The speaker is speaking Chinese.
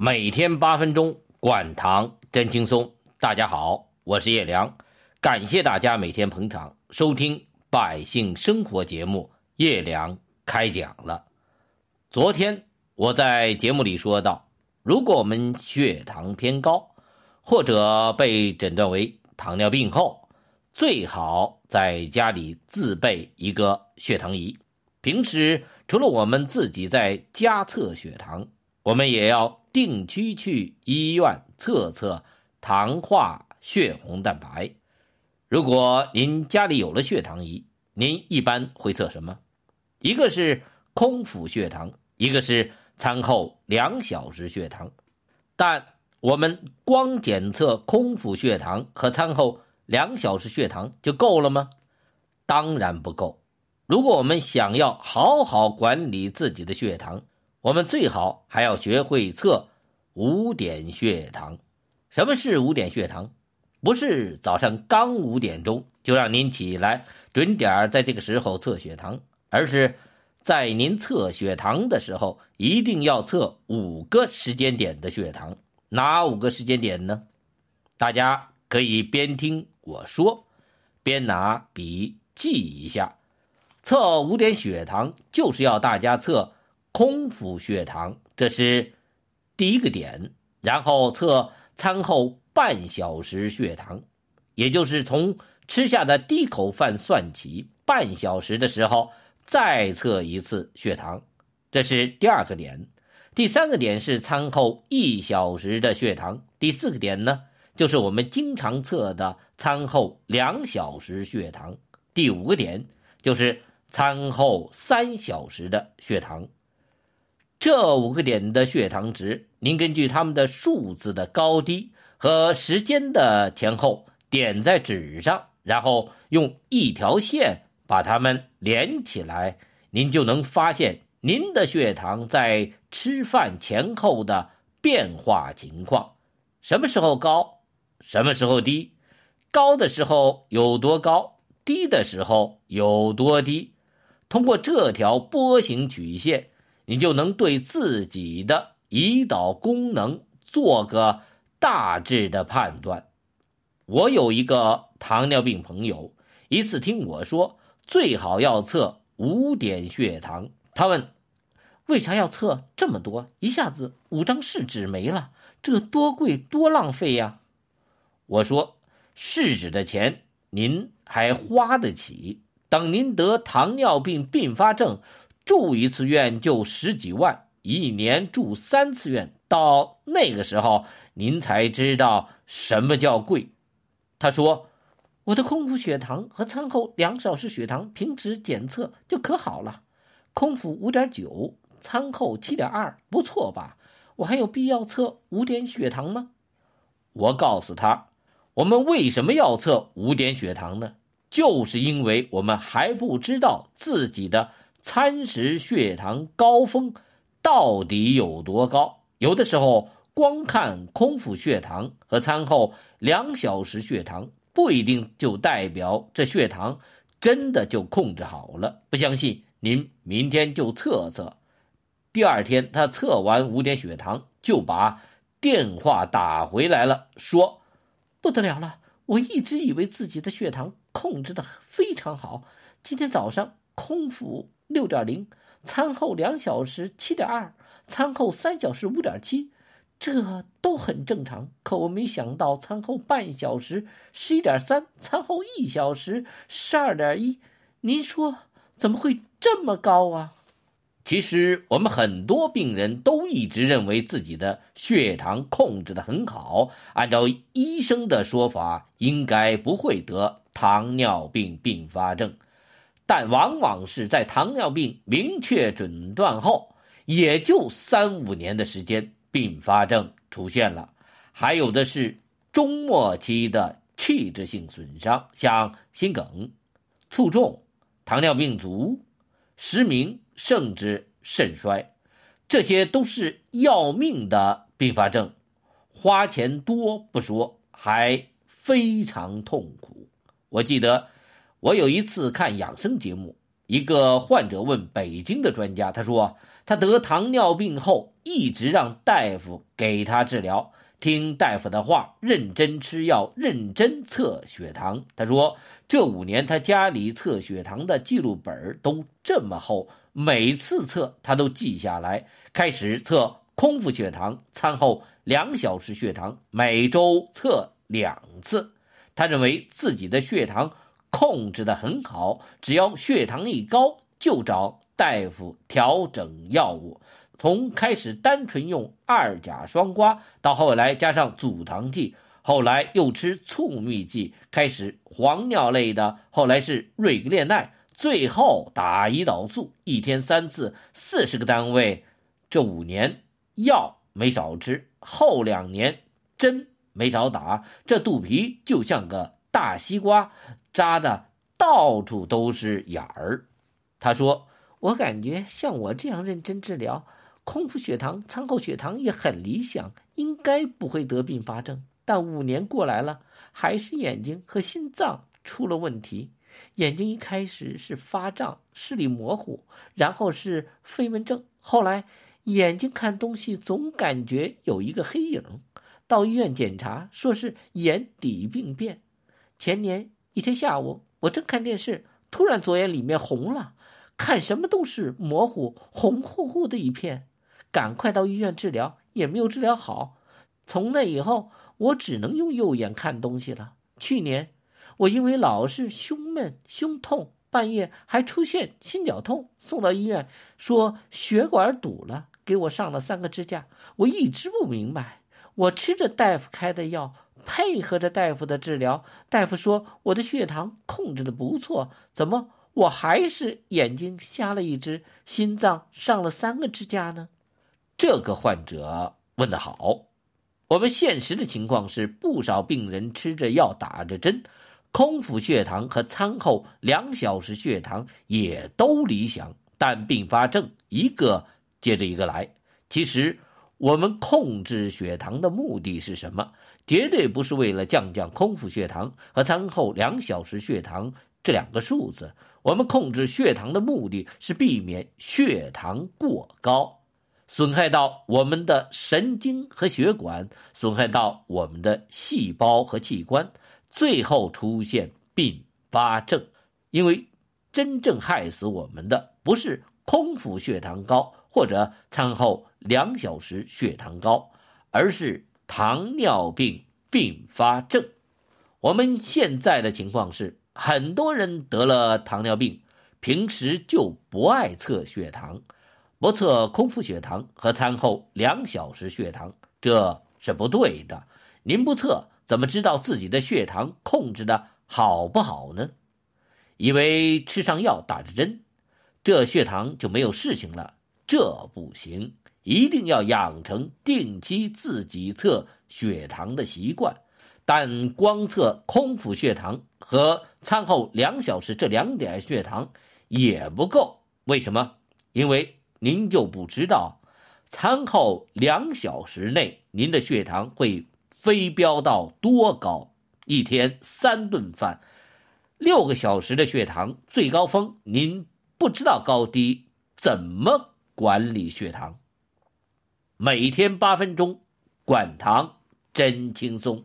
每天八分钟，管糖真轻松。大家好，我是叶良，感谢大家每天捧场收听百姓生活节目。叶良开讲了。昨天我在节目里说到，如果我们血糖偏高，或者被诊断为糖尿病后，最好在家里自备一个血糖仪。平时除了我们自己在家测血糖，我们也要定期去医院测测糖化血红蛋白。如果您家里有了血糖仪，您一般会测什么？一个是空腹血糖，一个是餐后两小时血糖。但我们光检测空腹血糖和餐后两小时血糖就够了吗？当然不够。如果我们想要好好管理自己的血糖，我们最好还要学会测五点血糖。什么是五点血糖？不是早上刚五点钟就让您起来，准点在这个时候测血糖，而是在您测血糖的时候，一定要测五个时间点的血糖。哪五个时间点呢？大家可以边听我说，边拿笔记一下。测五点血糖就是要大家测空腹血糖，这是第一个点。然后测餐后半小时血糖，也就是从吃下的第一口饭算起，半小时的时候再测一次血糖，这是第二个点。第三个点是餐后一小时的血糖。第四个点呢，就是我们经常测的餐后两小时血糖。第五个点就是。餐后三小时的血糖，这五个点的血糖值，您根据它们的数字的高低和时间的前后点在纸上，然后用一条线把它们连起来，您就能发现您的血糖在吃饭前后的变化情况。什么时候高，什么时候低？高的时候有多高？低的时候有多低？通过这条波形曲线，你就能对自己的胰岛功能做个大致的判断。我有一个糖尿病朋友，一次听我说最好要测五点血糖，他问：“为啥要测这么多？一下子五张试纸没了，这多贵多浪费呀！”我说：“试纸的钱您还花得起。”等您得糖尿病并发症，住一次院就十几万，一年住三次院，到那个时候您才知道什么叫贵。他说：“我的空腹血糖和餐后两小时血糖平时检测就可好了，空腹五点九，餐后七点二，不错吧？我还有必要测五点血糖吗？”我告诉他：“我们为什么要测五点血糖呢？”就是因为我们还不知道自己的餐时血糖高峰到底有多高，有的时候光看空腹血糖和餐后两小时血糖不一定就代表这血糖真的就控制好了。不相信，您明天就测测。第二天他测完五点血糖，就把电话打回来了，说：“不得了了，我一直以为自己的血糖。”控制的非常好。今天早上空腹六点零，餐后两小时七点二，餐后三小时五点七，这都很正常。可我没想到餐后半小时十一点三，餐后一小时十二点一。您说怎么会这么高啊？其实我们很多病人都一直认为自己的血糖控制的很好，按照医生的说法，应该不会得。糖尿病并发症，但往往是在糖尿病明确诊断后，也就三五年的时间，并发症出现了。还有的是中末期的器质性损伤，像心梗、卒中、糖尿病足、失明，甚至肾衰，这些都是要命的并发症，花钱多不说，还非常痛苦。我记得，我有一次看养生节目，一个患者问北京的专家，他说他得糖尿病后一直让大夫给他治疗，听大夫的话，认真吃药，认真测血糖。他说，这五年他家里测血糖的记录本都这么厚，每次测他都记下来。开始测空腹血糖，餐后两小时血糖，每周测两次。他认为自己的血糖控制的很好，只要血糖一高就找大夫调整药物。从开始单纯用二甲双胍，到后来加上阻糖剂，后来又吃促泌剂，开始黄尿类的，后来是瑞格列奈，最后打胰岛素，一天三次，四十个单位。这五年药没少吃，后两年针。没少打，这肚皮就像个大西瓜，扎的到处都是眼儿。他说：“我感觉像我这样认真治疗，空腹血糖、餐后血糖也很理想，应该不会得并发症。但五年过来了，还是眼睛和心脏出了问题。眼睛一开始是发胀、视力模糊，然后是飞蚊症，后来眼睛看东西总感觉有一个黑影。”到医院检查，说是眼底病变。前年一天下午，我正看电视，突然左眼里面红了，看什么都是模糊，红乎乎的一片。赶快到医院治疗，也没有治疗好。从那以后，我只能用右眼看东西了。去年，我因为老是胸闷、胸痛，半夜还出现心绞痛，送到医院，说血管堵了，给我上了三个支架。我一直不明白。我吃着大夫开的药，配合着大夫的治疗。大夫说我的血糖控制的不错，怎么我还是眼睛瞎了一只，心脏上了三个支架呢？这个患者问得好。我们现实的情况是，不少病人吃着药打着针，空腹血糖和餐后两小时血糖也都理想，但并发症一个接着一个来。其实。我们控制血糖的目的是什么？绝对不是为了降降空腹血糖和餐后两小时血糖这两个数字。我们控制血糖的目的是避免血糖过高，损害到我们的神经和血管，损害到我们的细胞和器官，最后出现并发症。因为真正害死我们的不是空腹血糖高。或者餐后两小时血糖高，而是糖尿病并发症。我们现在的情况是，很多人得了糖尿病，平时就不爱测血糖，不测空腹血糖和餐后两小时血糖，这是不对的。您不测，怎么知道自己的血糖控制的好不好呢？以为吃上药打着针，这血糖就没有事情了。这不行，一定要养成定期自己测血糖的习惯。但光测空腹血糖和餐后两小时这两点血糖也不够。为什么？因为您就不知道，餐后两小时内您的血糖会飞飙到多高。一天三顿饭，六个小时的血糖最高峰，您不知道高低，怎么？管理血糖，每天八分钟，管糖真轻松。